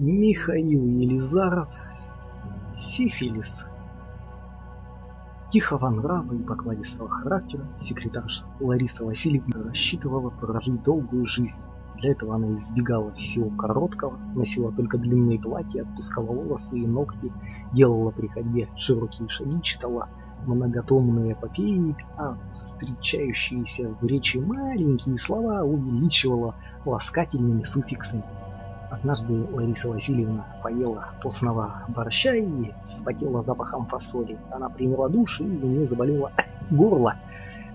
Михаил Елизаров, сифилис. Тихого нрава и покладистого характера секретарша Лариса Васильевна рассчитывала прожить долгую жизнь. Для этого она избегала всего короткого, носила только длинные платья, отпускала волосы и ногти, делала при ходьбе широкие шаги, читала многотомные эпопеи, а встречающиеся в речи маленькие слова увеличивала ласкательными суффиксами. Однажды Лариса Васильевна поела постного борща и вспотела запахом фасоли. Она приняла душ, и у нее заболело горло.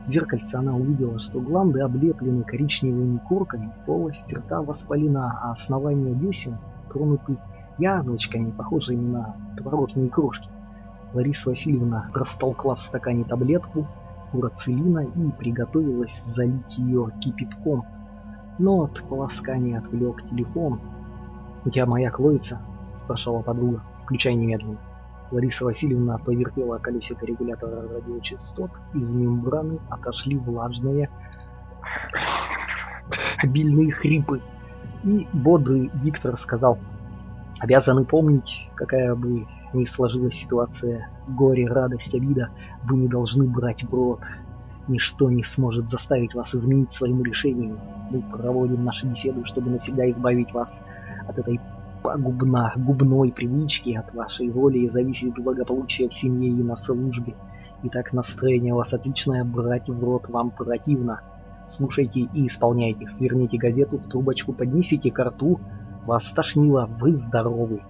В зеркальце она увидела, что гланды облеплены коричневыми корками, полость рта воспалена, а основание десен тронуты язвочками, похожими на творожные крошки. Лариса Васильевна растолкла в стакане таблетку фурацилина и приготовилась залить ее кипятком. Но от полоскания отвлек телефон, «У тебя маяк ловится?» – спрашивала подруга. «Включай немедленно». Лариса Васильевна повертела колесико регулятора радиочастот. Из мембраны отошли влажные обильные хрипы. И бодрый диктор сказал, «Обязаны помнить, какая бы ни сложилась ситуация, горе, радость, обида, вы не должны брать в рот. Ничто не сможет заставить вас изменить своему решению. Мы проводим наши беседы, чтобы навсегда избавить вас от этой пагубно губной привычки, от вашей воли зависит благополучие в семье и на службе. Итак, настроение у вас отличное, брать в рот вам противно. Слушайте и исполняйте. Сверните газету в трубочку, поднесите к рту. Вас тошнило, вы здоровы.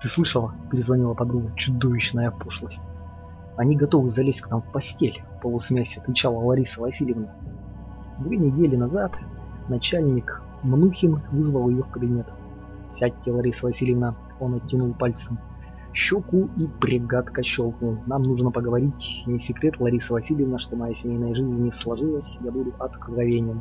Ты слышала? Перезвонила подруга. Чудовищная пошлость. Они готовы залезть к нам в постель, полусмясь отвечала Лариса Васильевна. Две недели назад начальник Мнухин вызвал ее в кабинет. «Сядьте, Лариса Васильевна», он оттянул пальцем щеку и пригадко щелкнул. «Нам нужно поговорить. Не секрет, Лариса Васильевна, что моя семейная жизнь не сложилась, я буду откровенен.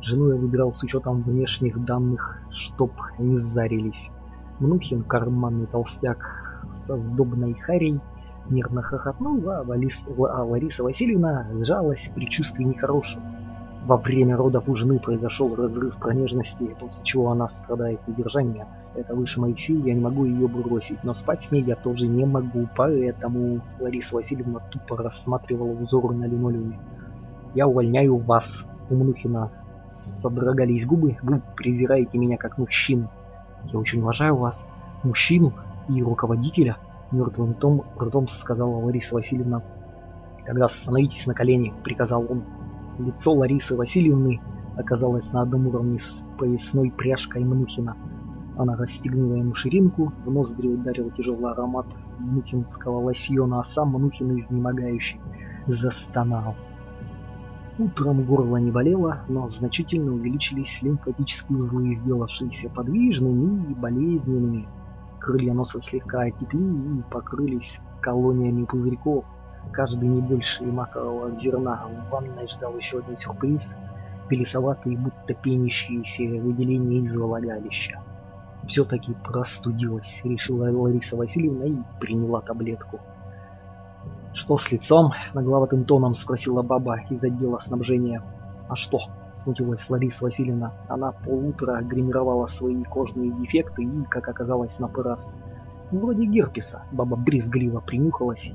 Жену я выбирал с учетом внешних данных, чтоб не зарились. Мнухин, карманный толстяк со сдобной харей, нервно хохотнул, а, Валис, а Лариса Васильевна сжалась при чувстве нехорошего. Во время родов у жены произошел разрыв промежности, после чего она страдает недержанием. Это выше моих сил, я не могу ее бросить, но спать с ней я тоже не могу, поэтому Лариса Васильевна тупо рассматривала узоры на линолеуме. Я увольняю вас. У Мнухина содрогались губы, вы презираете меня как мужчину. Я очень уважаю вас, мужчину и руководителя, мертвым том, ртом сказала Лариса Васильевна. Тогда становитесь на колени, приказал он. Лицо Ларисы Васильевны оказалось на одном уровне с поясной пряжкой Мнухина. Она расстегнула ему ширинку, в ноздри ударил тяжелый аромат мнухинского лосьона, а сам Мнухин изнемогающий застонал. Утром горло не болело, но значительно увеличились лимфатические узлы, сделавшиеся подвижными и болезненными. Крылья носа слегка отекли и покрылись колониями пузырьков, каждый не больше макового зерна. В ванной ждал еще один сюрприз – белесоватые, будто пенящиеся выделения из влагалища. Все-таки простудилась, решила Лариса Васильевна и приняла таблетку. «Что с лицом?» – нагловатым тоном спросила баба из отдела снабжения. «А что?» – смутилась Лариса Васильевна. Она полутора гримировала свои кожные дефекты и, как оказалось, на раз. Вроде герпеса. Баба брезгливо принюхалась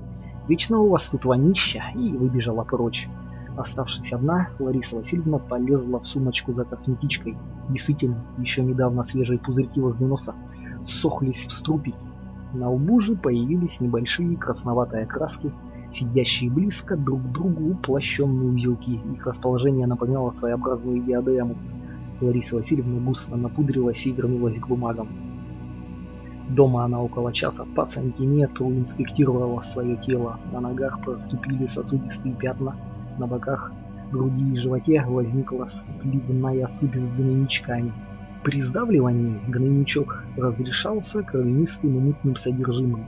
Вечно у вас тут вонища, и выбежала прочь. Оставшись одна, Лариса Васильевна полезла в сумочку за косметичкой. Действительно, еще недавно свежие пузырьки возле носа сохлись в струпики. На лбу же появились небольшие красноватые краски, сидящие близко друг к другу уплощенные узелки. Их расположение напоминало своеобразную диадему. Лариса Васильевна густо напудрилась и вернулась к бумагам. Дома она около часа по сантиметру инспектировала свое тело. На ногах проступили сосудистые пятна, на боках, груди и животе возникла сливная сыпь с гнойничками. При сдавливании гнойничок разрешался кровянистым и мутным содержимым.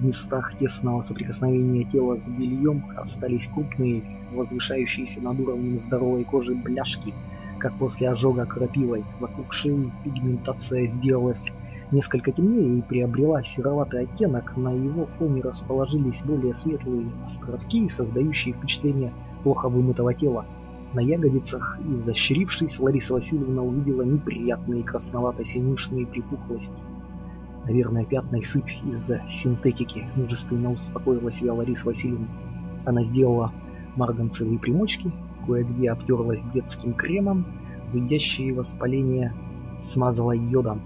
В местах тесного соприкосновения тела с бельем остались крупные, возвышающиеся над уровнем здоровой кожи бляшки, как после ожога крапивой. Вокруг шеи пигментация сделалась несколько темнее и приобрела сероватый оттенок, на его фоне расположились более светлые островки, создающие впечатление плохо вымытого тела. На ягодицах, изощрившись, Лариса Васильевна увидела неприятные красновато-синюшные припухлости. Наверное, пятна и сыпь из-за синтетики, мужественно успокоила себя Лариса Васильевна. Она сделала марганцевые примочки, кое-где обтерлась детским кремом, зудящее воспаление смазала йодом.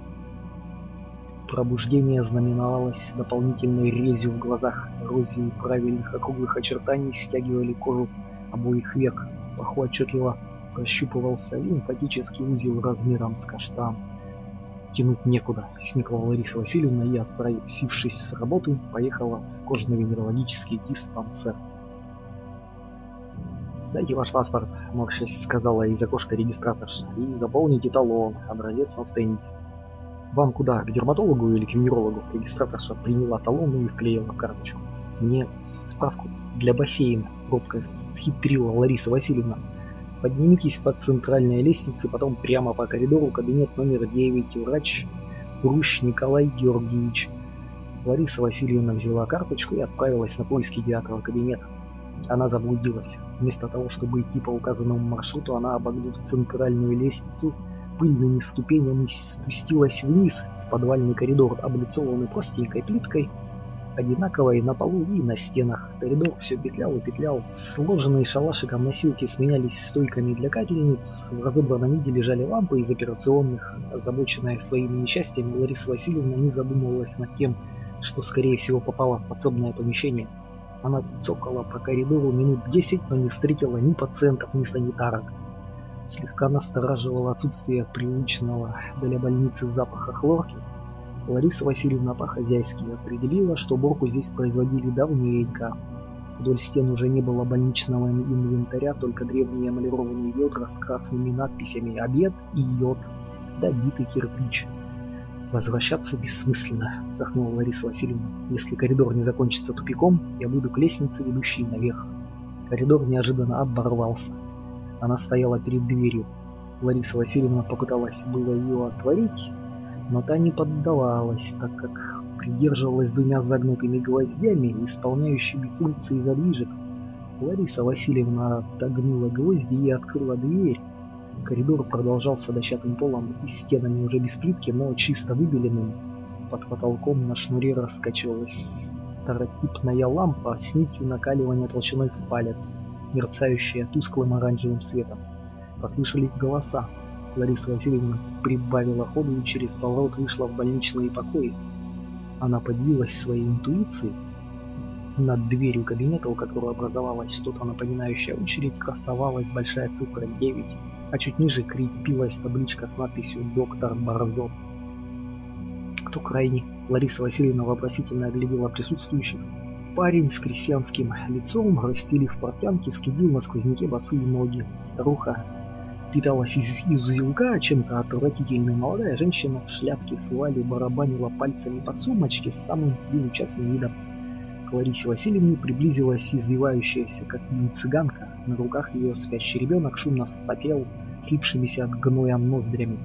Пробуждение знаменовалось дополнительной резью в глазах, эрозией правильных округлых очертаний стягивали кожу обоих век. В паху отчетливо прощупывался лимфатический узел размером с каштан. Тянуть некуда, сникла Лариса Васильевна и, отпросившись с работы, поехала в кожно-венерологический диспансер. «Дайте ваш паспорт», — морщась сказала из окошка регистраторша, — «и заполните талон, образец на стенде». «Вам куда, к дерматологу или к венерологу?» Регистраторша приняла талон и вклеила в карточку. «Мне справку для бассейна», — робко схитрила Лариса Васильевна. «Поднимитесь по центральной лестнице, потом прямо по коридору, кабинет номер 9, врач Грущ Николай Георгиевич». Лариса Васильевна взяла карточку и отправилась на поиски девятого кабинета. Она заблудилась. Вместо того, чтобы идти по указанному маршруту, она, обогнув центральную лестницу, пыльными ступенями спустилась вниз в подвальный коридор, облицованный простенькой плиткой, одинаковой на полу и на стенах. Коридор все петлял и петлял. Сложенные шалашиком носилки сменялись стойками для капельниц. В разобранном виде лежали лампы из операционных. Озабоченная своими несчастьями, Лариса Васильевна не задумывалась над тем, что, скорее всего, попала в подсобное помещение. Она цокала по коридору минут десять, но не встретила ни пациентов, ни санитарок. Слегка настораживало отсутствие привычного для больницы запаха хлорки. Лариса Васильевна по-хозяйски определила, что уборку здесь производили давненько. Вдоль стен уже не было больничного инвентаря, только древние эмалированные ведра с красными надписями «Обед» и «Йод», да битый кирпич. Возвращаться бессмысленно, вздохнула Лариса Васильевна. Если коридор не закончится тупиком, я буду к лестнице, ведущей наверх. Коридор неожиданно оборвался. Она стояла перед дверью. Лариса Васильевна попыталась было ее отворить, но та не поддавалась, так как придерживалась двумя загнутыми гвоздями, исполняющими функции задвижек. Лариса Васильевна отогнула гвозди и открыла дверь. Коридор продолжался дощатым полом и стенами уже без плитки, но чисто выбеленными. Под потолком на шнуре раскачивалась старотипная лампа с нитью накаливания толщиной в палец, мерцающая тусклым оранжевым светом. Послышались голоса. Лариса Васильевна прибавила ходу и через поворот вышла в больничные покои. Она подивилась своей интуиции. Над дверью кабинета, у которого образовалось что-то напоминающее очередь, красовалась большая цифра 9 а чуть ниже крепилась табличка с надписью «Доктор Борзов». Кто крайний? Лариса Васильевна вопросительно оглядела присутствующих. Парень с крестьянским лицом, расстелив портянки, студил на сквозняке босые ноги. Старуха питалась из, из узелка чем-то отвратительной. Молодая женщина в шляпке с барабанила пальцами по сумочке с самым безучастным видом. К Ларисе Васильевне приблизилась извивающаяся, как юн цыганка. На руках ее спящий ребенок шумно сопел, слипшимися от гноя ноздрями.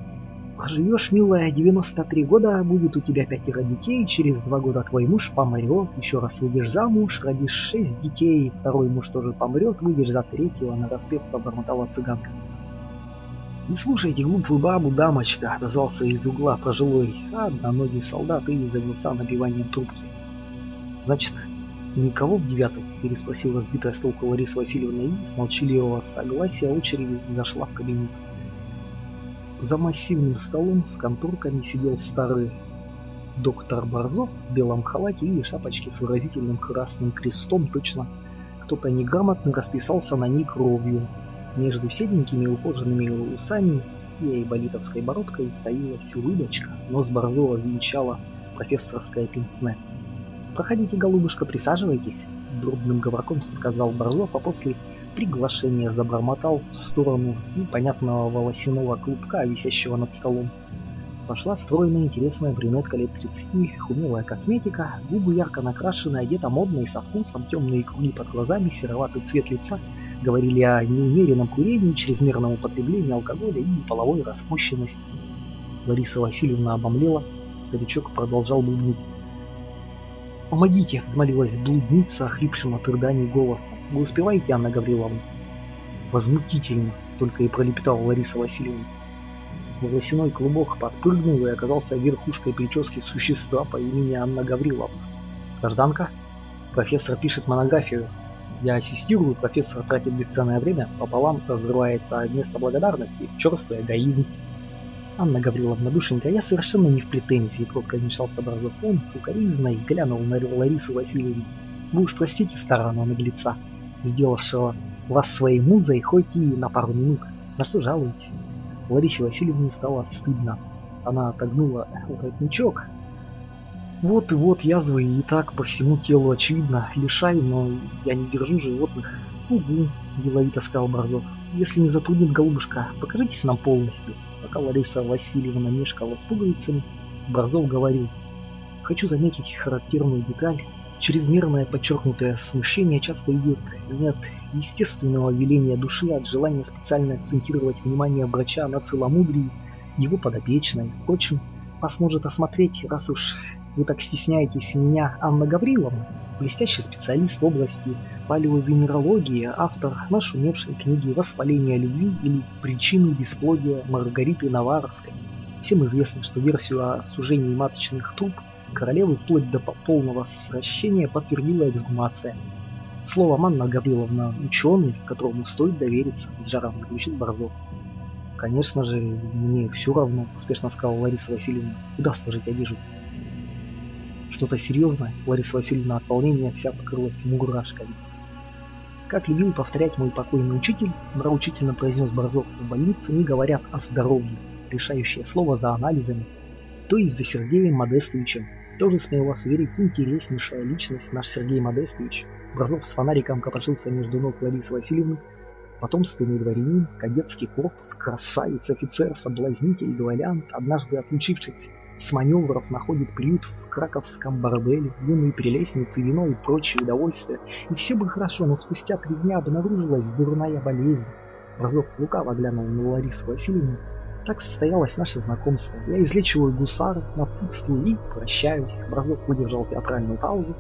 Проживешь, милая, 93 года, будет у тебя пятеро детей, через два года твой муж помрет, еще раз выйдешь замуж, родишь шесть детей, второй муж тоже помрет, выйдешь за третьего, на распев пробормотала цыганка. «Не слушайте глупую бабу, дамочка», — отозвался из угла пожилой, а одноногий солдат и занялся набиванием трубки. «Значит, никого в девятый?» — переспросила сбитая с толку Лариса Васильевна и с молчаливого согласия очереди зашла в кабинет. За массивным столом с конторками сидел старый доктор Борзов в белом халате и шапочке с выразительным красным крестом, точно кто-то неграмотно расписался на ней кровью. Между седенькими ухоженными усами и айболитовской бородкой таилась улыбочка, нос Борзова венчала профессорское пенсне. «Проходите, голубушка, присаживайтесь», — дробным говорком сказал Борзов, а после приглашения забормотал в сторону непонятного волосяного клубка, висящего над столом. Пошла стройная, интересная брюнетка лет 30, умелая косметика, губы ярко накрашены, одета модно и со вкусом, темные круги под глазами, сероватый цвет лица говорили о неумеренном курении, чрезмерном употреблении алкоголя и половой распущенности. Лариса Васильевна обомлела, старичок продолжал бубнить. «Помогите!» — взмолилась блудница, охрипшим от рыданий голосом. «Вы успеваете, Анна Гавриловна?» Возмутительно, только и пролепетала Лариса Васильевна. Волосяной клубок подпрыгнул и оказался верхушкой прически существа по имени Анна Гавриловна. Гражданка? Профессор пишет монографию. Я ассистирую, профессор тратит бесценное время, пополам разрывается место благодарности, черствый эгоизм. Анна Гавриловна, душенька, я совершенно не в претензии, кротко вмешался Образов. Он сукоризной глянул на Ларису Васильевну. Вы уж простите старого наглеца, сделавшего вас своей музой хоть и на пару минут. На что жалуетесь? Ларисе Васильевне стало стыдно. Она отогнула воротничок. Вот и вот язвы и так по всему телу очевидно. Лишай, но я не держу животных. Угу, деловито сказал Борзов. Если не затруднит голубушка, покажитесь нам полностью. Пока Лариса Васильевна мешкала с пуговицами, Борзов говорил. Хочу заметить характерную деталь. Чрезмерное подчеркнутое смущение часто идет не от естественного веления души, а от желания специально акцентировать внимание врача на целомудрии его подопечной. Впрочем, вас может осмотреть, раз уж вы так стесняетесь меня, Анна Гавриловна, блестящий специалист в области палеовенерологии, автор нашумевшей книги «Воспаление любви» или «Причины бесплодия» Маргариты Наварской. Всем известно, что версию о сужении маточных труб королевы вплоть до полного сращения подтвердила эксгумация. Слово Анна Гавриловна ученый, которому стоит довериться, с жаром заключил Борзов. Конечно же, мне все равно, успешно сказала Лариса Васильевна, куда сложить одежду. Что-то серьезное, Лариса Васильевна от волнения вся покрылась мурашками. Как любил повторять мой покойный учитель, нравоучительно произнес Борзов, в больнице не говорят о здоровье, решающее слово за анализами, то есть за Сергеем Модестовичем. Тоже, смею вас уверить, интереснейшая личность наш Сергей Модестович. Борзов с фонариком копошился между ног Ларисы Васильевны, потомственный дворянин, кадетский корпус, красавец, офицер, соблазнитель, дуэлянт, однажды отлучившись с маневров находит приют в краковском борделе, юные прелестницы, вино и прочие удовольствия. И все бы хорошо, но спустя три дня обнаружилась дурная болезнь. Разов лукаво глянул на Ларису Васильевну. Так состоялось наше знакомство. Я излечиваю гусара, напутствую и прощаюсь. Образов выдержал театральную паузу.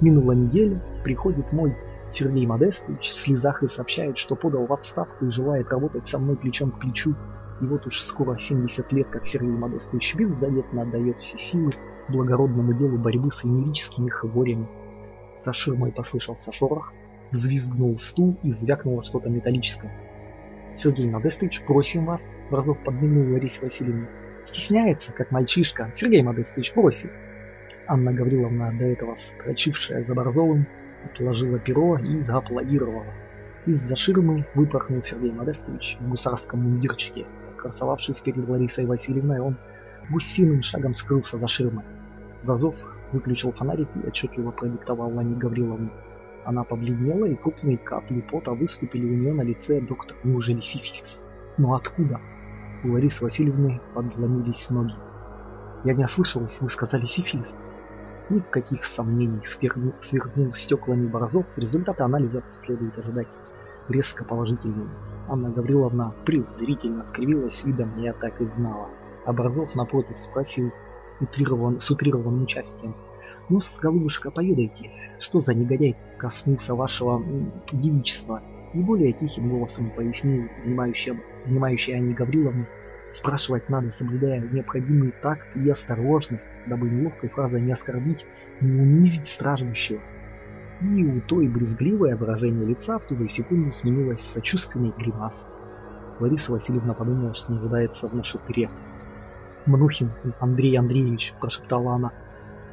Минула неделя, приходит мой Сергей Модестович в слезах и сообщает, что подал в отставку и желает работать со мной плечом к плечу. И вот уж скоро 70 лет, как Сергей Модестович беззаветно отдает все силы благородному делу борьбы с венерическими хворями. За ширмой послышался шорох, взвизгнул стул и звякнуло что-то металлическое. Сергей Модестович, просим вас, Бразов подмигнул Ларисе Васильевне. Стесняется, как мальчишка. Сергей Модестович, просим. Анна Гавриловна, до этого строчившая за Борзовым, отложила перо и зааплодировала. Из-за ширмы выпорхнул Сергей Модестович в гусарском мундирчике, красовавшись перед Ларисой Васильевной, он гусиным шагом скрылся за ширмой. Вазов выключил фонарик и отчетливо продиктовал Лане Гавриловне. Она побледнела, и крупные капли пота выступили у нее на лице доктор. Неужели сифилис? Но откуда? У Ларисы Васильевны подломились ноги. Я не ослышалась, вы сказали сифилис. Никаких сомнений, свернул, свернул стеклами Борозов, результаты анализов следует ожидать резко положительными. Анна Гавриловна презрительно скривилась видом, я так и знала. Образов, напротив, спросил утрирован, с утрированным участием. ну с голубушка, поведайте, что за негодяй коснулся вашего девичества?» И более тихим голосом пояснил внимающая, внимающая Анне Гавриловне, Спрашивать надо, соблюдая необходимый такт и осторожность, дабы неловкой фразой не оскорбить, не унизить страждущего. И у той брезгливое выражение лица в ту же секунду сменилось сочувственной гримасой. Лариса Васильевна подумала, что нуждается в нашатыре. «Мнухин Андрей Андреевич», – прошептала она.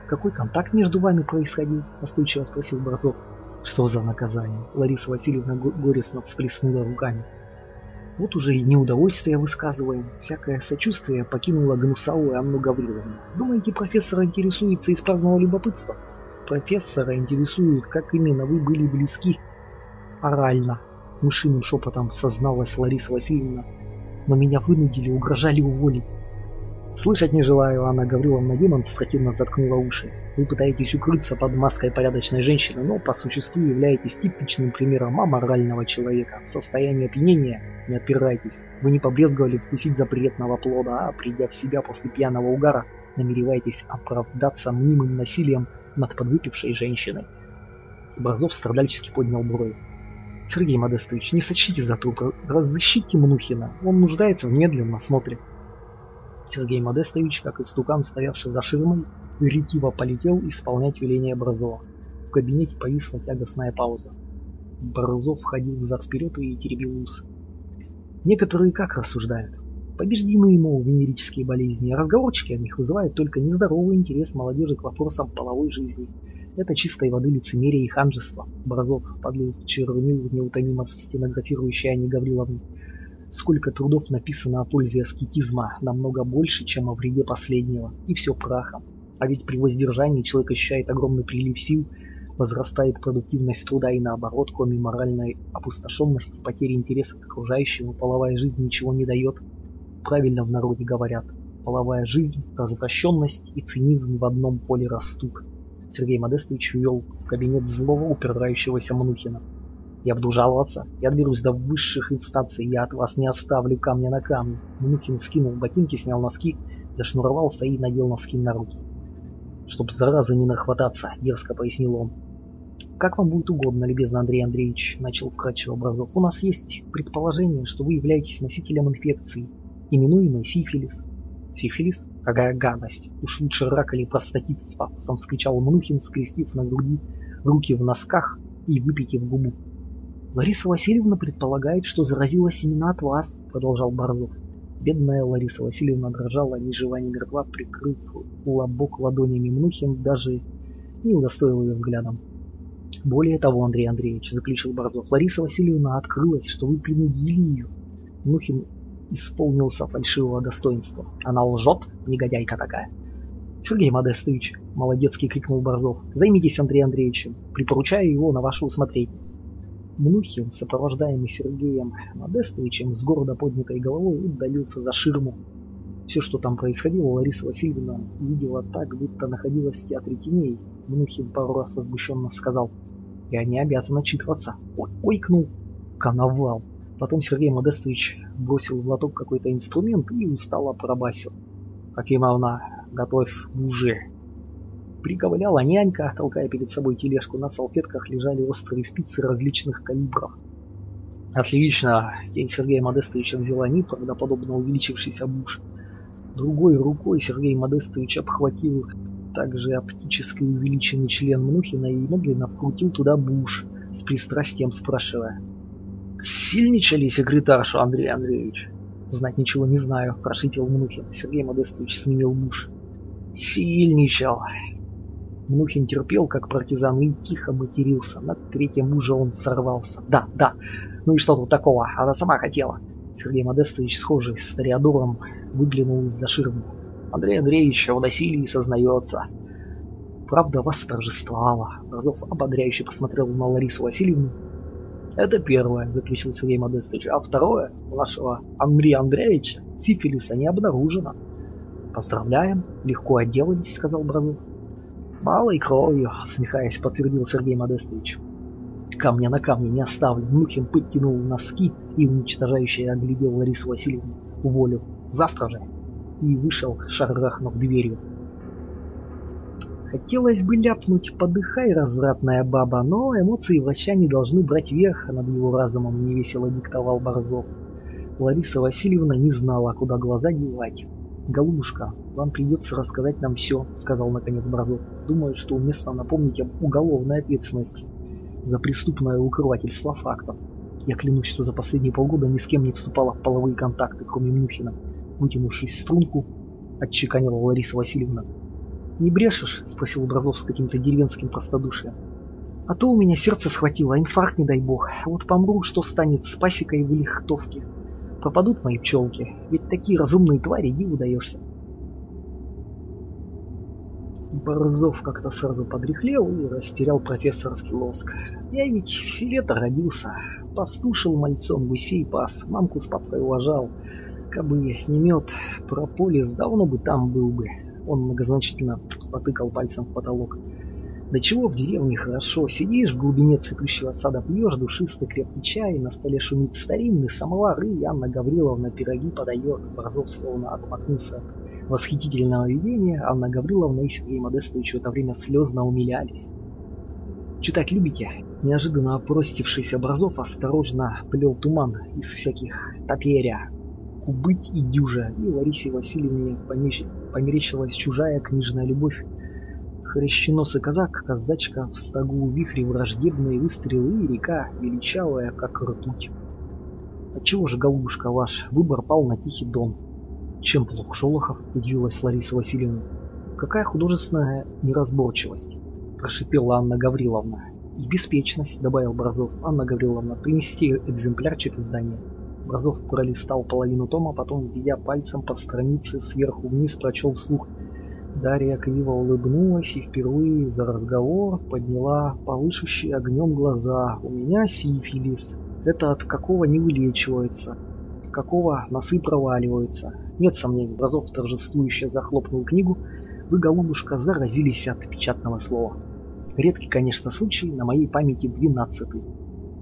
«Какой контакт между вами происходил?» – настойчиво спросил Борзов. «Что за наказание?» – Лариса Васильевна горестно всплеснула руками. Вот уже и неудовольствие высказываем, всякое сочувствие покинуло гнусавую Анну Гавриловну. Думаете, профессор интересуется из праздного любопытства? профессора интересует, как именно вы были близки. Орально, мышиным шепотом созналась Лариса Васильевна, но меня вынудили, угрожали уволить. Слышать не желаю, Анна Гавриловна демонстративно заткнула уши. Вы пытаетесь укрыться под маской порядочной женщины, но по существу являетесь типичным примером аморального человека. В состоянии опьянения не отпирайтесь. Вы не побрезговали вкусить запретного плода, а придя в себя после пьяного угара, намереваетесь оправдаться мнимым насилием над подвыпившей женщиной. Образов страдальчески поднял брови. Сергей Модестович, не сочтите за труп, разыщите Мнухина. Он нуждается в медленном осмотре. Сергей Модестович, как истукан, стоявший за ширмой, ретиво полетел исполнять веление Образова. В кабинете повисла тягостная пауза. Борзов ходил взад-вперед и теребил ус. Некоторые как рассуждают? Побеждены ему венерические болезни, разговорчики о них вызывают только нездоровый интерес молодежи к вопросам половой жизни. Это чистой воды лицемерие и ханжество. Борзов подлил чернил неутомимо стенографирующей Анне Гавриловне. Сколько трудов написано о пользе аскетизма, намного больше, чем о вреде последнего. И все прахом. А ведь при воздержании человек ощущает огромный прилив сил, возрастает продуктивность труда и наоборот, кроме моральной опустошенности, потери интереса к окружающему, половая жизнь ничего не дает. Правильно в народе говорят. Половая жизнь, развращенность и цинизм в одном поле растут. Сергей Модестович увел в кабинет злого упирающегося Манухина. Я буду жаловаться. Я доберусь до высших инстанций. Я от вас не оставлю камня на камне. Манухин скинул ботинки, снял носки, зашнуровался и надел носки на руки. Чтоб заразы не нахвататься, дерзко пояснил он. Как вам будет угодно, любезный Андрей Андреевич, начал вкратчиво Образов. У нас есть предположение, что вы являетесь носителем инфекции, именуемой сифилис. Сифилис? Какая гадость! Уж лучше рак или простатит с пафосом вскричал Манухин, скрестив на груди руки в носках и выпитив губу. Лариса Васильевна предполагает, что заразилась именно от вас, продолжал Борзов. Бедная Лариса Васильевна дрожала ни жива, ни мертва, прикрыв лобок ладонями Мнухин, даже не удостоил ее взглядом. Более того, Андрей Андреевич, заключил Борзов, Лариса Васильевна открылась, что вы принудили ее. Мнухин исполнился фальшивого достоинства. Она лжет, негодяйка такая. Сергей Модестович, молодецкий крикнул Борзов, займитесь Андреем Андреевичем, припоручаю его на ваше усмотрение. Мнухин, сопровождаемый Сергеем Модестовичем, с города поднятой головой удалился за ширму. Все, что там происходило, Лариса Васильевна видела так, будто находилась в театре теней. Мнухин пару раз возмущенно сказал, «Я не обязан отчитываться». Ой, ойкнул. Коновал. Потом Сергей Модестович бросил в лоток какой-то инструмент и устало пробасил. «Акимовна, готовь уже!» Приковыляла нянька, толкая перед собой тележку. На салфетках лежали острые спицы различных калибров. Отлично. Тень Сергея Модестовича взяла неправдоподобно увеличившийся буш. Другой рукой Сергей Модестович обхватил также оптически увеличенный член Мнухина и медленно вкрутил туда буш, с пристрастием спрашивая. «Сильничали секретаршу, Андрей Андреевич?» «Знать ничего не знаю», – прошипел Мнухин. Сергей Модестович сменил буш. «Сильничал. Мнухин терпел, как партизан, и тихо матерился. На третьем мужа он сорвался. Да, да, ну и что тут такого? Она сама хотела. Сергей Модестович, схожий с Тореадором, выглянул из-за ширмы. Андрей Андреевич в насилии сознается. Правда вас торжествовала. Разов ободряюще посмотрел на Ларису Васильевну. Это первое, заключил Сергей Модестович. А второе, вашего Андрея Андреевича сифилиса не обнаружено. Поздравляем, легко отделались, сказал Бразов. «Малой кровью», — смехаясь, подтвердил Сергей Модестович. Камня на камне не оставлю. Мухин подтянул носки и уничтожающе оглядел Ларису Васильевну. Уволил. Завтра же. И вышел, шарахнув дверью. Хотелось бы ляпнуть «подыхай, развратная баба», но эмоции врача не должны брать верх над его разумом, невесело диктовал Борзов. Лариса Васильевна не знала, куда глаза девать. «Голубушка, вам придется рассказать нам все», — сказал наконец Бразов. «Думаю, что уместно напомнить об уголовной ответственности за преступное укрывательство фактов. Я клянусь, что за последние полгода ни с кем не вступала в половые контакты, кроме Мюхина. Вытянувшись струнку, отчеканила Лариса Васильевна. «Не брешешь?» — спросил Бразов с каким-то деревенским простодушием. «А то у меня сердце схватило, инфаркт, не дай бог. Вот помру, что станет с пасекой в лихтовке?» Пропадут мои пчелки, ведь такие разумные твари диву даешься. Борзов как-то сразу подряхлел и растерял профессорский лоск. Я ведь в селе-то родился, пастушил мальцом, гусей пас, мамку с папкой уважал. Кабы не мед, прополис, давно бы там был бы. Он многозначительно потыкал пальцем в потолок. Да чего в деревне хорошо, сидишь в глубине цветущего сада, пьешь душистый крепкий чай, на столе шумит старинный самовар, и Анна Гавриловна пироги подает. Борзов словно отмахнулся от восхитительного видения, Анна Гавриловна и Сергей Модестович в это время слезно умилялись. «Читать любите?» Неожиданно опростившийся Образов осторожно плел туман из всяких топеря, кубыть и дюжа, и Ларисе Васильевне померещилась чужая книжная любовь. Хрященосый казак, казачка в стогу вихре враждебные выстрелы и река, величавая, как ртуть. Отчего же, голубушка, ваш выбор пал на Тихий Дон? Чем плох Шолохов? Удивилась Лариса Васильевна. Какая художественная неразборчивость? Прошипела Анна Гавриловна. И беспечность, добавил Бразов. Анна Гавриловна, принести экземплярчик издания. Бразов пролистал половину тома, потом, ведя пальцем по странице сверху вниз, прочел вслух. Дарья криво улыбнулась и впервые за разговор подняла повышущие огнем глаза. «У меня сифилис. Это от какого не вылечивается, какого носы проваливаются. Нет сомнений, Бразов торжествующе захлопнул книгу. Вы, голубушка, заразились от печатного слова. Редкий, конечно, случай, на моей памяти двенадцатый.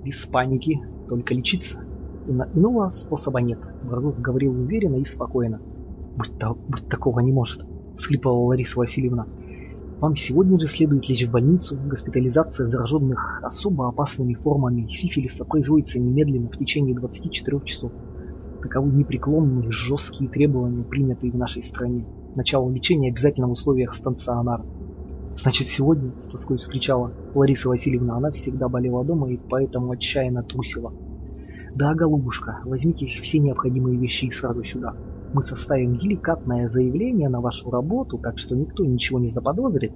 Без паники, только лечиться. Ино иного способа нет. Бразов говорил уверенно и спокойно. Будь, то, будь такого не может, всхлипывала Лариса Васильевна. Вам сегодня же следует лечь в больницу. Госпитализация зараженных особо опасными формами сифилиса производится немедленно в течение 24 часов. Таковы непреклонные жесткие требования, принятые в нашей стране. Начало лечения обязательно в условиях стационара. «Значит, сегодня?» – с тоской вскричала Лариса Васильевна. Она всегда болела дома и поэтому отчаянно трусила. «Да, голубушка, возьмите все необходимые вещи и сразу сюда. Мы составим деликатное заявление на вашу работу, так что никто ничего не заподозрит.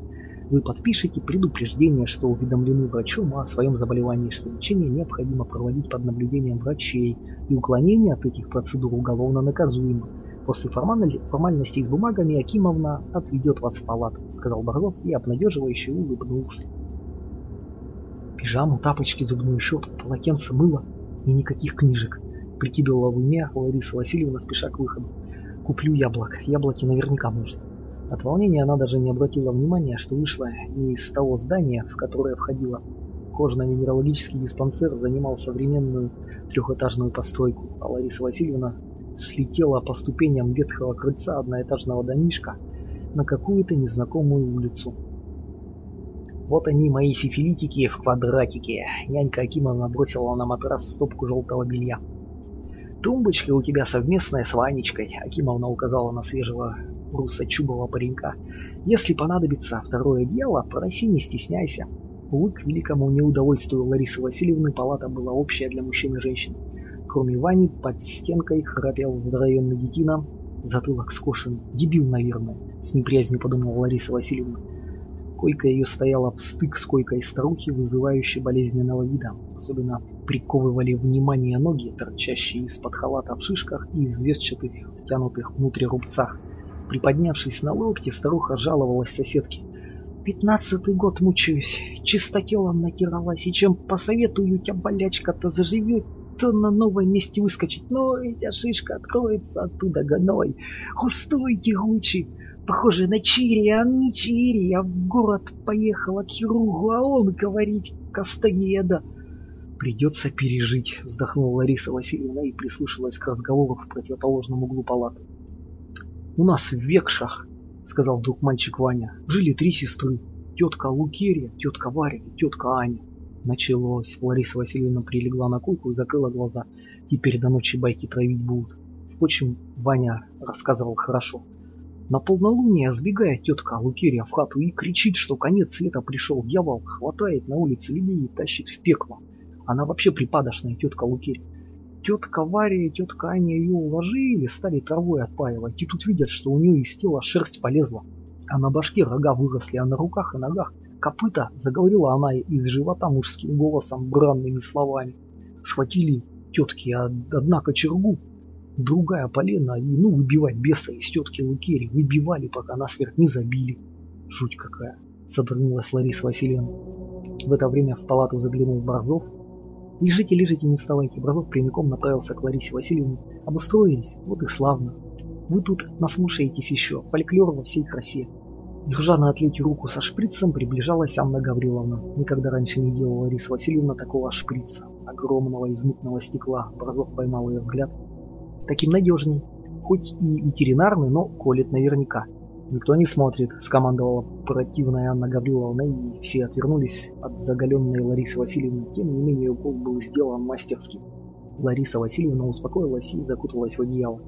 Вы подпишете предупреждение, что уведомлены врачом о своем заболевании, что лечение необходимо проводить под наблюдением врачей, и уклонение от этих процедур уголовно наказуемо. После формальностей с бумагами Акимовна отведет вас в палату, сказал Борзов и обнадеживающе улыбнулся. Пижаму, тапочки, зубную щетку, полотенце, мыло и никаких книжек. Прикидывала в уме Лариса Васильевна, спеша к выходу. Куплю яблок. Яблоки наверняка можно. От волнения она даже не обратила внимания, что вышла из того здания, в которое входила. Кожно-минералогический диспансер занимал современную трехэтажную постройку, а Лариса Васильевна слетела по ступеням ветхого крыльца одноэтажного домишка на какую-то незнакомую улицу. Вот они, мои сифилитики в квадратике. Нянька Акимовна бросила на матрас стопку желтого белья. Тумбочка у тебя совместная с Ванечкой, Акимовна указала на свежего руссо-чубого паренька. Если понадобится второе дело, проси, не стесняйся. Увы, к великому неудовольствию Ларисы Васильевны палата была общая для мужчин и женщин. Кроме Вани, под стенкой храпел здоровенный детина, затылок скошен. Дебил, наверное, с неприязнью подумала Лариса Васильевна. Койка ее стояла в стык с койкой старухи, вызывающей болезненного вида. Особенно приковывали внимание ноги, торчащие из-под халата в шишках и известчатых, втянутых внутрь рубцах. Приподнявшись на локте, старуха жаловалась соседке. «Пятнадцатый год мучаюсь, чистотелом натиралась, и чем посоветую тебя, болячка-то заживет, то на новом месте выскочить. Но эта шишка откроется оттуда гоной, густой, тягучий, похоже на чири, а не чири. Я в город поехала к хирургу, а он говорить Кастанеда. «Придется пережить», — вздохнула Лариса Васильевна и прислушалась к разговору в противоположном углу палаты. «У нас в Векшах», — сказал вдруг мальчик Ваня, — «жили три сестры. Тетка Лукерия, тетка Варя и тетка Аня. Началось. Лариса Васильевна прилегла на койку и закрыла глаза. Теперь до ночи байки травить будут. Впрочем, Ваня рассказывал хорошо. На полнолуние сбегает тетка Лукерия в хату и кричит, что конец света пришел. Дьявол хватает на улице людей и тащит в пекло. Она вообще припадочная, тетка Лукерь. Тетка Варя тетка Аня ее уложили, стали травой отпаивать. И тут видят, что у нее из тела шерсть полезла. А на башке рога выросли, а на руках и ногах копыта, заговорила она из живота мужским голосом, бранными словами. Схватили тетки, одна кочергу, другая полена, и ну выбивать беса из тетки Лукери. Выбивали, пока насмерть не забили. Жуть какая, содрогнулась Лариса Васильевна. В это время в палату заглянул Борзов, Лежите, лежите, не вставайте. Образов прямиком направился к Ларисе Васильевне. Обустроились? Вот и славно. Вы тут наслушаетесь еще. Фольклор во всей красе. Держа на отлете руку со шприцем, приближалась Анна Гавриловна. Никогда раньше не делала Лариса Васильевна такого шприца. Огромного из мутного стекла. Образов поймал ее взгляд. Таким надежней. Хоть и ветеринарный, но колет наверняка. Никто не смотрит, скомандовала противная Анна Гавриловна, и все отвернулись от заголенной Ларисы Васильевны. Тем не менее, укол был сделан мастерски. Лариса Васильевна успокоилась и закуталась в одеяло.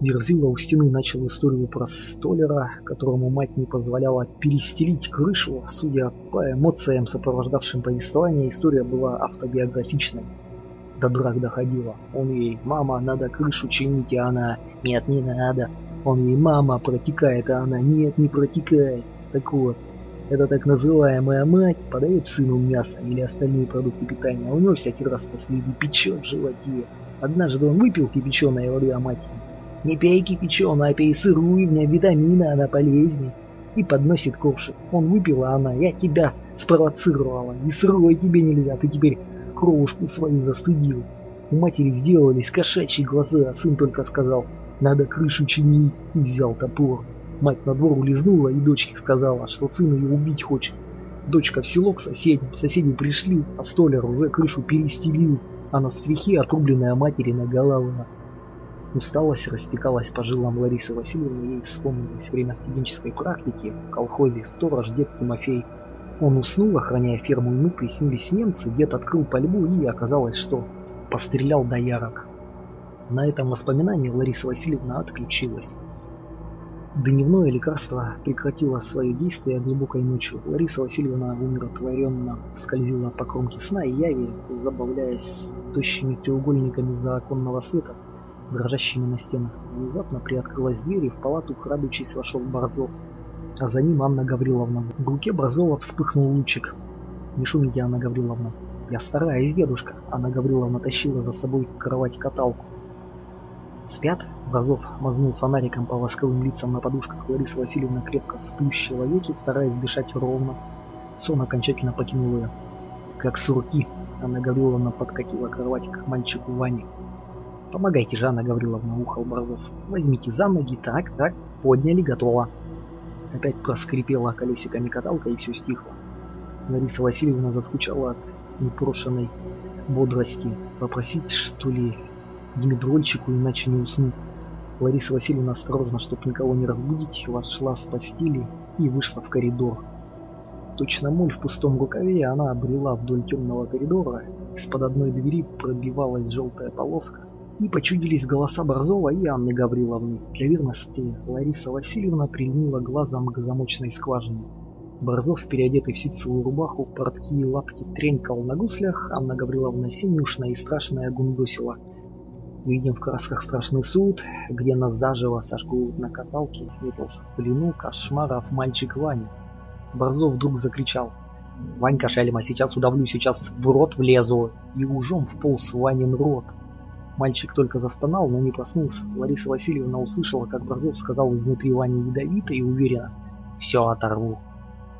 Верзила у стены начал историю про столера, которому мать не позволяла перестелить крышу. Судя по эмоциям, сопровождавшим повествование, история была автобиографичной. До драк доходила. Он ей «Мама, надо крышу чинить», а она «Нет, не надо». Он ей «Мама, протекает», а она «Нет, не протекает». Так вот, эта так называемая мать подает сыну мясо или остальные продукты питания, а у него всякий раз после печет в животе. Однажды он выпил кипяченой воды, а мать «Не пей кипяченую, а пей сырую, в ней витамины, она полезнее». И подносит ковшик. Он выпил, а она «Я тебя спровоцировала, и сырой тебе нельзя, ты теперь кровушку свою застудил». У матери сделались кошачьи глаза, а сын только сказал надо крышу чинить, и взял топор. Мать на двор улизнула и дочке сказала, что сын ее убить хочет. Дочка в село к соседям, соседи пришли, а столяр уже крышу перестелил, а на стрихе отрубленная матери на голову. Усталость растекалась по жилам Ларисы Васильевны, ей вспомнилось время студенческой практики в колхозе «Сторож» дед Тимофей. Он уснул, охраняя ферму, ему приснились немцы, дед открыл пальбу и оказалось, что пострелял до ярок. На этом воспоминании Лариса Васильевна отключилась. Дневное лекарство прекратило свое действие глубокой ночью. Лариса Васильевна умиротворенно скользила по кромке сна и яви, забавляясь тощими треугольниками законного света, дрожащими на стенах. Внезапно приоткрылась дверь, и в палату, крадучись, вошел Борзов, а за ним Анна Гавриловна. В руке Борзова вспыхнул лучик. «Не шумите, Анна Гавриловна. Я стараюсь, дедушка». Анна Гавриловна тащила за собой кровать каталку. «Спят?» Бразов мазнул фонариком по восковым лицам на подушках. Лариса Васильевна крепко сплющила веки, стараясь дышать ровно. Сон окончательно покинул ее. «Как сурки!» Анна Гавриловна подкатила кровать к мальчику Ване. «Помогайте же, Анна Гавриловна!» — ухал Бразов. «Возьмите за ноги, так, так, подняли, готово!» Опять проскрипела колесиками каталка, и все стихло. Лариса Васильевна заскучала от непрошенной бодрости. Попросить, что ли, Димитрольчику, иначе не уснуть. Лариса Васильевна осторожно, чтобы никого не разбудить, вошла с постели и вышла в коридор. Точно моль в пустом рукаве, она обрела вдоль темного коридора. Из-под одной двери пробивалась желтая полоска. И почудились голоса Борзова и Анны Гавриловны. Для верности Лариса Васильевна прильнула глазом к замочной скважине. Борзов, переодетый в ситцевую рубаху, портки и лапти, тренькал на гуслях, Анна Гавриловна синюшная и страшная гундосила – Видим в красках страшный суд, где нас заживо сожгут на каталке, метался в плену кошмаров мальчик Ваня. Борзов вдруг закричал. «Ванька Шельма, сейчас удавлю, сейчас в рот влезу!» И ужом вполз Ванин рот. Мальчик только застонал, но не проснулся. Лариса Васильевна услышала, как Борзов сказал изнутри Вани ядовито и уверенно. «Все оторву!»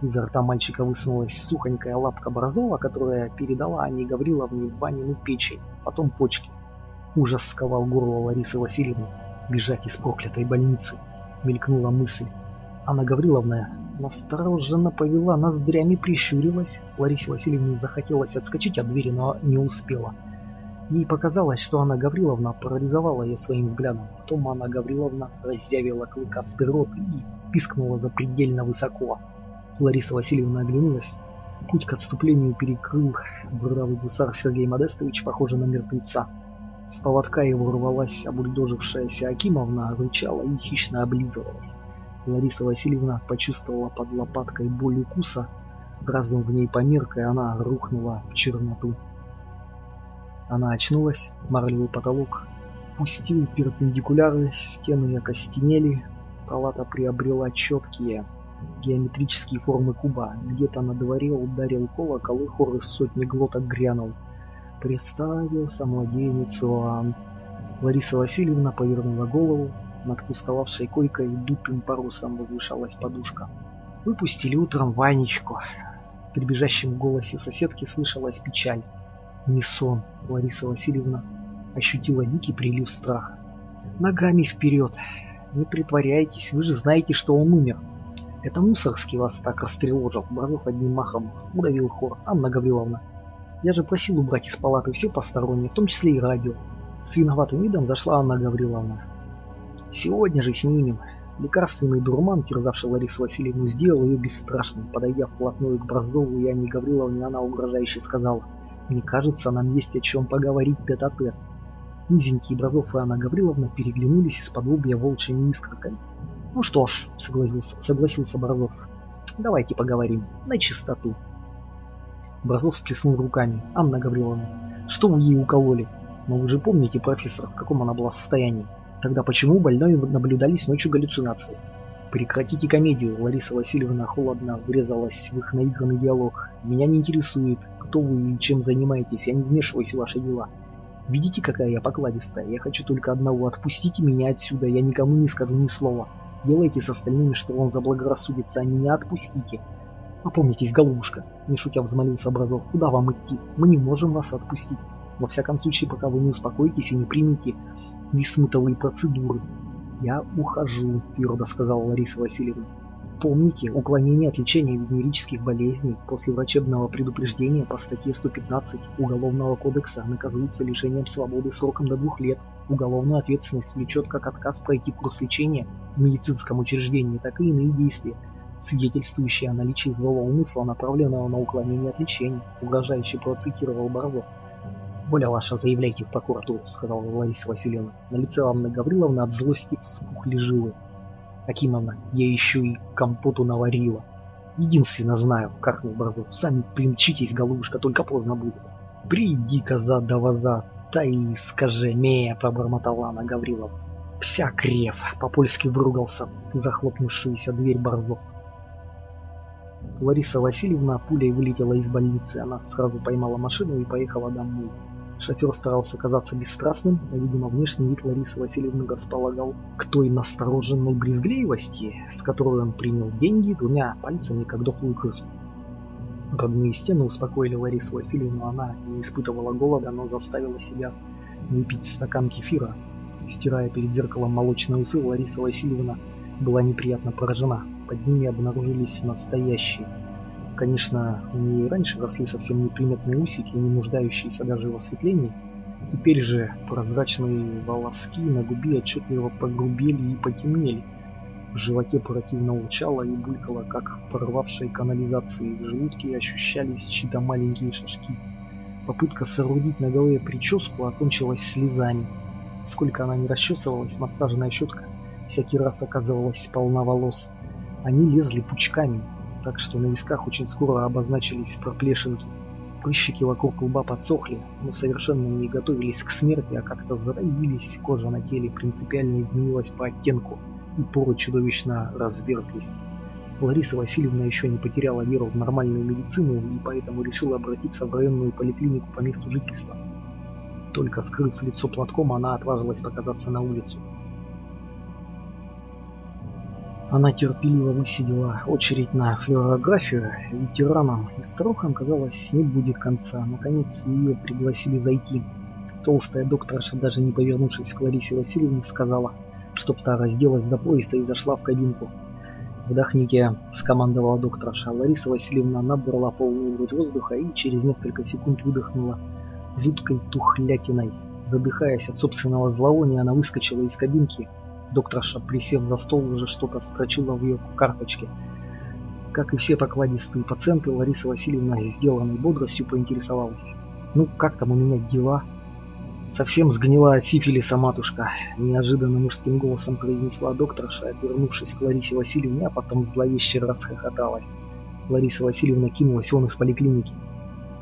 Изо рта мальчика высунулась сухонькая лапка Борзова, которая передала Анне Гавриловне Ванину печень, потом почки. Ужас сковал горло Ларисы Васильевны. Бежать из проклятой больницы. Мелькнула мысль. Анна Гавриловна настороженно повела ноздрями, прищурилась. Ларисе Васильевне захотелось отскочить от двери, но не успела. Ей показалось, что Анна Гавриловна парализовала ее своим взглядом. Потом Анна Гавриловна разъявила клыкастый рот и пискнула запредельно высоко. Лариса Васильевна оглянулась. Путь к отступлению перекрыл бравый гусар Сергей Модестович, похожий на мертвеца. С поводка его рвалась обульдожившаяся Акимовна, рычала и хищно облизывалась. Лариса Васильевна почувствовала под лопаткой боль укуса, разум в ней померк, и она рухнула в черноту. Она очнулась, марлевый потолок пустил перпендикуляры, стены окостенели, палата приобрела четкие геометрические формы куба. Где-то на дворе ударил колокол, и хор из сотни глоток грянул – Представился младенец Иоанн. Лариса Васильевна повернула голову. Над пустовавшей койкой дутым парусом возвышалась подушка. Выпустили утром Ванечку. В прибежащем голосе соседки слышалась печаль. Не сон. Лариса Васильевна ощутила дикий прилив страха. Ногами вперед. Не притворяйтесь, вы же знаете, что он умер. Это Мусорский вас так растревожил. Бразов одним махом удавил хор. Анна Гавриловна, я же просил убрать из палаты все посторонние, в том числе и радио. С виноватым видом зашла Анна Гавриловна. Сегодня же снимем. Лекарственный дурман, терзавший Ларису Васильевну, сделал ее бесстрашной. Подойдя вплотную к Борзову и Анне Гавриловне, она угрожающе сказала, «Мне кажется, нам есть о чем поговорить тет-а-тет». -тет. Низенький Бразов и Анна Гавриловна переглянулись из-под лобья волчьими искорками. «Ну что ж», — согласился, согласился Бразов, — «давайте поговорим, на чистоту». Бразов сплеснул руками. «Анна Гавриловна, что вы ей укололи? Но вы же помните, профессор, в каком она была состоянии? Тогда почему больной наблюдались ночью галлюцинации? Прекратите комедию, Лариса Васильевна холодно врезалась в их наигранный диалог. Меня не интересует, кто вы и чем занимаетесь, я не вмешиваюсь в ваши дела. Видите, какая я покладистая? Я хочу только одного. Отпустите меня отсюда, я никому не скажу ни слова. Делайте с остальными, что он заблагорассудится, а меня отпустите. Опомнитесь, голубушка, не шутя взмолился Образов, куда вам идти? Мы не можем вас отпустить. Во всяком случае, пока вы не успокоитесь и не примете висмутовые процедуры. Я ухожу, твердо сказала Лариса Васильевна. Помните, уклонение от лечения венерических болезней после врачебного предупреждения по статье 115 Уголовного кодекса наказывается лишением свободы сроком до двух лет. Уголовную ответственность влечет как отказ пройти курс лечения в медицинском учреждении, так и иные действия, свидетельствующие о наличии злого умысла, направленного на уклонение от лечения, угрожающий процитировал Боровов. «Воля ваша, заявляйте в прокуратуру», — сказала Лариса Васильевна. На лице Анны Гавриловны от злости вспухли жилы. «Акимовна, я еще и компоту наварила. Единственно знаю, как на образов. Сами примчитесь, голубушка, только поздно будет». «Приди, коза да ваза, та и скажи, мея», — пробормотала Анна Гавриловна. «Вся крев», — по-польски выругался в захлопнувшуюся дверь Борзов. Лариса Васильевна пулей вылетела из больницы. Она сразу поймала машину и поехала домой. Шофер старался казаться бесстрастным, но, видимо, внешний вид Ларисы Васильевны располагал к той настороженной брезгливости, с которой он принял деньги двумя пальцами, как дохлую крысу. Родные стены успокоили Ларису Васильевну, она не испытывала голода, но заставила себя выпить стакан кефира. Стирая перед зеркалом молочные усы, Лариса Васильевна была неприятно поражена. Под ними обнаружились настоящие. Конечно, у нее раньше росли совсем неприметные усики, не нуждающиеся даже в осветлении. Теперь же прозрачные волоски на губе отчетливо погрубели и потемнели. В животе противно урчало и булькало, как в порвавшей канализации. В желудке ощущались чьи-то маленькие шажки. Попытка соорудить на голове прическу окончилась слезами. Сколько она не расчесывалась, массажная щетка всякий раз оказывалась полна волос. Они лезли пучками, так что на висках очень скоро обозначились проплешинки. Прыщики вокруг лба подсохли, но совершенно не готовились к смерти, а как-то зароились, кожа на теле принципиально изменилась по оттенку, и поры чудовищно разверзлись. Лариса Васильевна еще не потеряла веру в нормальную медицину и поэтому решила обратиться в районную поликлинику по месту жительства. Только скрыв лицо платком, она отважилась показаться на улицу. Она терпеливо высидела очередь на флюорографию. Ветеранам и старухам, казалось, не будет конца. Наконец ее пригласили зайти. Толстая докторша, даже не повернувшись к Ларисе Васильевне, сказала, чтоб та разделась до пояса и зашла в кабинку. «Вдохните», — скомандовала докторша. Лариса Васильевна набрала полную грудь воздуха и через несколько секунд выдохнула жуткой тухлятиной. Задыхаясь от собственного зловония, она выскочила из кабинки, Докторша, присев за стол, уже что-то строчила в ее карточке. Как и все покладистые пациенты, Лариса Васильевна сделанной бодростью поинтересовалась. «Ну, как там у меня дела?» «Совсем сгнила от сифилиса матушка», – неожиданно мужским голосом произнесла докторша, обернувшись к Ларисе Васильевне, а потом зловеще расхохоталась. Лариса Васильевна кинулась вон из поликлиники.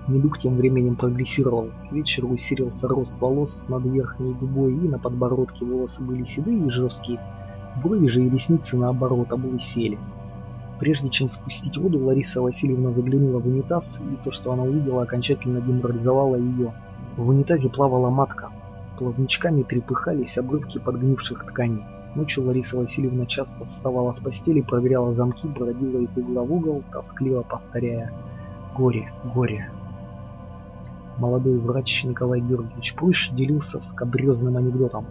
Недуг тем временем прогрессировал. К вечеру усилился рост волос над верхней губой, и на подбородке волосы были седые и жесткие. Брови же и ресницы, наоборот, облысели. Прежде чем спустить воду, Лариса Васильевна заглянула в унитаз, и то, что она увидела, окончательно деморализовало ее. В унитазе плавала матка. Плавничками трепыхались обрывки подгнивших тканей. Ночью Лариса Васильевна часто вставала с постели, проверяла замки, бродила из угла в угол, тоскливо повторяя «Горе, горе, Молодой врач Николай Георгиевич Прущ делился скабрезным анекдотом.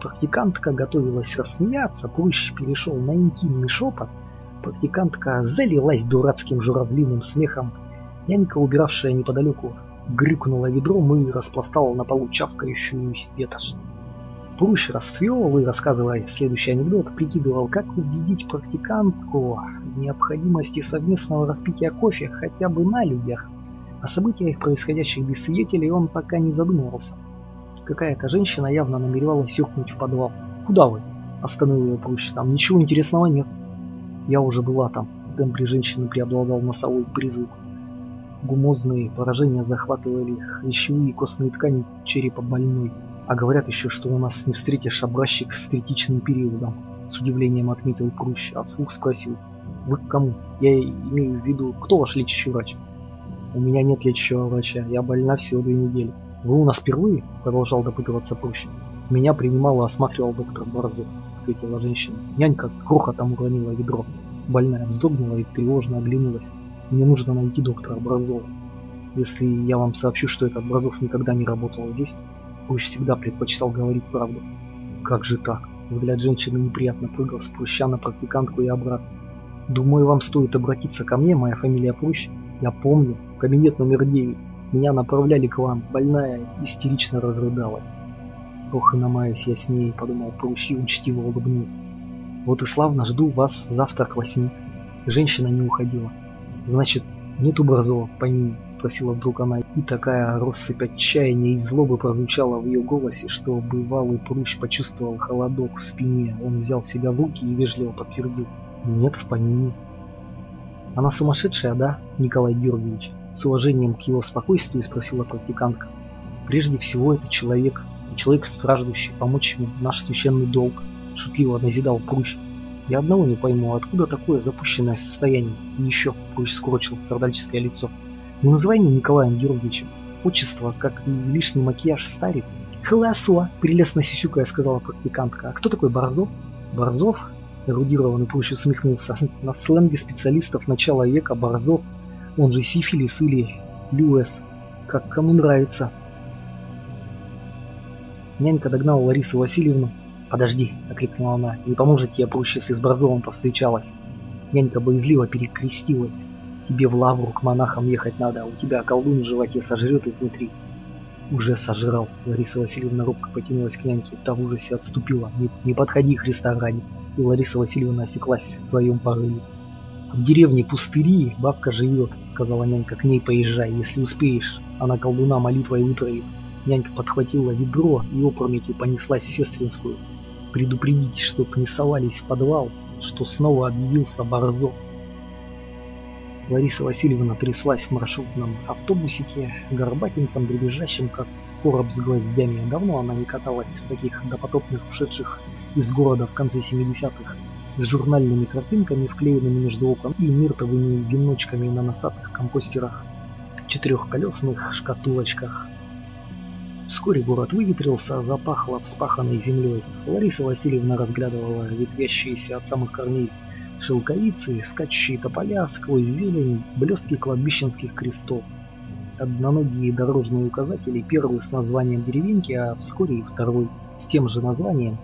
Практикантка готовилась рассмеяться, Прущ перешел на интимный шепот. Практикантка залилась дурацким журавлиным смехом. Нянька, убиравшая неподалеку, грюкнула ведром и распластала на полу чавкающую ветошь. Прущ расцвел и, рассказывая следующий анекдот, прикидывал, как убедить практикантку в необходимости совместного распития кофе хотя бы на людях. О событиях, происходящих без свидетелей, он пока не задумывался. Какая-то женщина явно намеревалась юркнуть в подвал. «Куда вы?» – остановил ее Прущ. «Там ничего интересного нет». Я уже была там. В тембре женщины преобладал носовой призвук. Гумозные поражения захватывали хрящевые костные ткани черепа больной. А говорят еще, что у нас не встретишь образчик с третичным периодом. С удивлением отметил Прущ, а вслух спросил. Вы к кому? Я имею в виду, кто ваш лечащий врач? У меня нет лечащего врача, я больна всего две недели. Вы у нас впервые? Продолжал допытываться Прущ. Меня принимал и осматривал доктор Борзов, ответила женщина. Нянька с грохотом уронила ведро. Больная вздрогнула и тревожно оглянулась. Мне нужно найти доктора Образова. Если я вам сообщу, что этот Образов никогда не работал здесь, Пущ всегда предпочитал говорить правду. Как же так? Взгляд женщины неприятно прыгал с Пруща на практикантку и обратно. Думаю, вам стоит обратиться ко мне, моя фамилия Прущ. Я помню, кабинет номер 9. Меня направляли к вам, больная истерично разрыдалась. Ох, и намаюсь я с ней, подумал Прущ и учтиво улыбнулся. Вот и славно, жду вас завтра к восьми. Женщина не уходила. Значит, нету Борзова в помине? Спросила вдруг она, и такая россыпь отчаяния и злобы прозвучала в ее голосе, что бывалый Прущ почувствовал холодок в спине. Он взял себя в руки и вежливо подтвердил. Нет в помине. Она сумасшедшая, да, Николай Георгиевич? С уважением к его спокойствию спросила практикантка. Прежде всего, это человек, человек страждущий, помочь ему наш священный долг, шутливо назидал Прущ. Я одного не пойму, откуда такое запущенное состояние. И еще, Пруч скорчил страдальческое лицо. Не называй меня Николаем Георгиевичем. Отчество, как и лишний макияж, старит. Хорошо, прелестно сисюкая сказала практикантка. А кто такой Борзов? Борзов? Эрудированный Пруч усмехнулся. На сленге специалистов начала века Борзов, он же сифилис или Люэс. Как кому нравится. Нянька догнала Ларису Васильевну, «Подожди!» – окликнула она. «Не поможет тебе проще, если с Борзовым повстречалась!» Нянька боязливо перекрестилась. «Тебе в лавру к монахам ехать надо, а у тебя колдун в животе сожрет изнутри!» «Уже сожрал!» Лариса Васильевна робко потянулась к няньке, та в ужасе отступила. «Не, не подходи, Христа ради!» И Лариса Васильевна осеклась в своем порыве. «В деревне Пустыри бабка живет», — сказала нянька, — «к ней поезжай, если успеешь. Она колдуна молитвой вытравит». Нянька подхватила ведро и опрометью понеслась в Сестринскую предупредить, чтоб не совались в подвал, что снова объявился Борзов. Лариса Васильевна тряслась в маршрутном автобусике, горбатеньком, дребезжащем, как короб с гвоздями. Давно она не каталась в таких допотопных ушедших из города в конце 70-х, с журнальными картинками, вклеенными между окон, и миртовыми веночками на носатых компостерах, четырехколесных шкатулочках, Вскоре город выветрился, запахло вспаханной землей. Лариса Васильевна разглядывала ветвящиеся от самых корней шелковицы, скачущие тополя, сквозь зелень, блестки кладбищенских крестов. Одноногие дорожные указатели, первый с названием деревеньки, а вскоре и второй с тем же названием,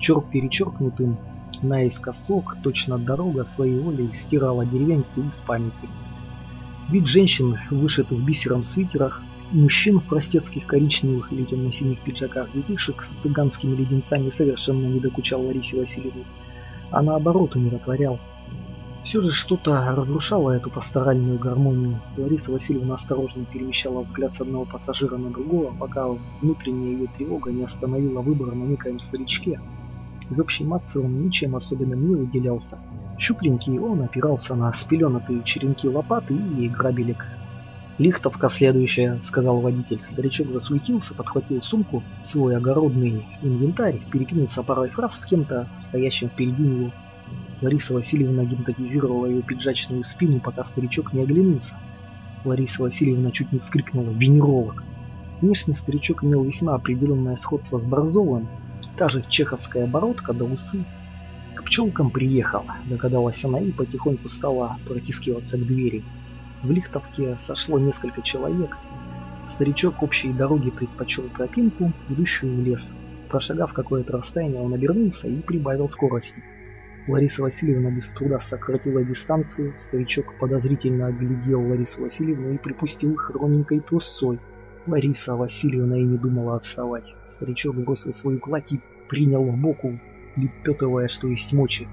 черк перечеркнутым наискосок, точно дорога своей волей стирала деревеньку из памяти. Вид женщин, вышитых бисером свитерах, Мужчин в простецких коричневых или темно-синих пиджаках, детишек с цыганскими леденцами совершенно не докучал Ларисе Васильевне, а наоборот умиротворял. Все же что-то разрушало эту пасторальную гармонию. Лариса Васильевна осторожно перемещала взгляд с одного пассажира на другого, пока внутренняя ее тревога не остановила выбор на некоем старичке. Из общей массы он ничем особенным не выделялся. Щупленький он опирался на спеленатые черенки лопаты и грабелек «Лихтовка следующая», — сказал водитель. Старичок засуетился, подхватил сумку, свой огородный инвентарь, перекинулся парой фраз с кем-то, стоящим впереди него. Лариса Васильевна гипнотизировала ее пиджачную спину, пока старичок не оглянулся. Лариса Васильевна чуть не вскрикнула «Венеролог!». Внешне старичок имел весьма определенное сходство с Борзовым, та же чеховская бородка да усы. К пчелкам приехал, догадалась она и потихоньку стала протискиваться к двери. В Лихтовке сошло несколько человек. Старичок общей дороги предпочел тропинку, ведущую в лес. Прошагав какое-то расстояние, он обернулся и прибавил скорости. Лариса Васильевна без труда сократила дистанцию, старичок подозрительно оглядел Ларису Васильевну и припустил хроненькой трусцой. Лариса Васильевна и не думала отставать. Старичок бросил свою кладь и принял в боку, лепетывая, что есть мочи.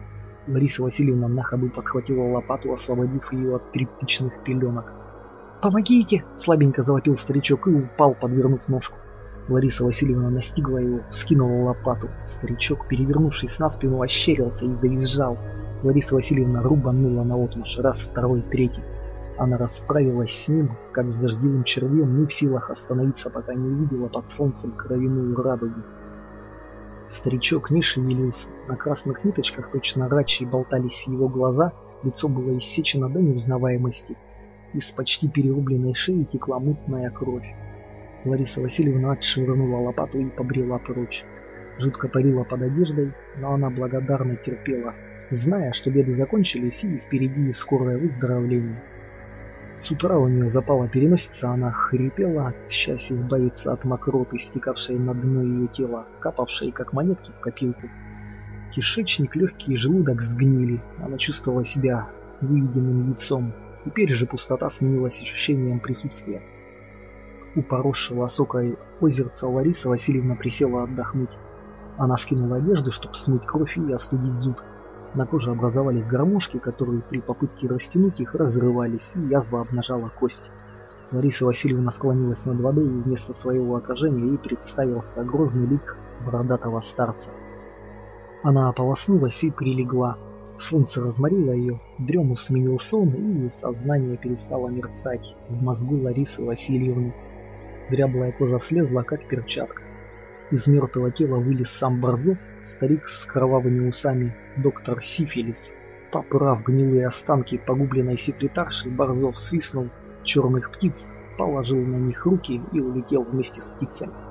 Лариса Васильевна на ходу подхватила лопату, освободив ее от тряпичных пеленок. «Помогите!» – слабенько завопил старичок и упал, подвернув ножку. Лариса Васильевна настигла его, вскинула лопату. Старичок, перевернувшись на спину, ощерился и заезжал. Лариса Васильевна рубанула на отмаш, раз, второй, третий. Она расправилась с ним, как с дождевым червем, не в силах остановиться, пока не увидела под солнцем кровяную радугу. Старичок не шевелился. На красных ниточках точно рачи болтались его глаза, лицо было иссечено до неузнаваемости. Из почти перерубленной шеи текла мутная кровь. Лариса Васильевна отшвырнула лопату и побрела прочь. Жутко парила под одеждой, но она благодарно терпела, зная, что беды закончились и впереди скорое выздоровление. С утра у нее запала переносица, она хрипела, счастье избавиться от мокроты, стекавшей на дно ее тела, капавшей, как монетки в копилку. Кишечник, легкий и желудок сгнили, она чувствовала себя выеденным яйцом. Теперь же пустота сменилась ощущением присутствия. У поросшего осокой озерца Лариса Васильевна присела отдохнуть. Она скинула одежду, чтобы смыть кровь и остудить зуд. На коже образовались гармошки, которые при попытке растянуть их разрывались, и язва обнажала кость. Лариса Васильевна склонилась над водой, и вместо своего отражения ей представился грозный лик бородатого старца. Она ополоснулась и прилегла. Солнце разморило ее, дрему сменил сон, и сознание перестало мерцать в мозгу Ларисы Васильевны. Дряблая кожа слезла, как перчатка. Из мертвого тела вылез сам Борзов, старик с кровавыми усами, доктор Сифилис. Поправ гнилые останки погубленной секретарши, Борзов свистнул черных птиц, положил на них руки и улетел вместе с птицами.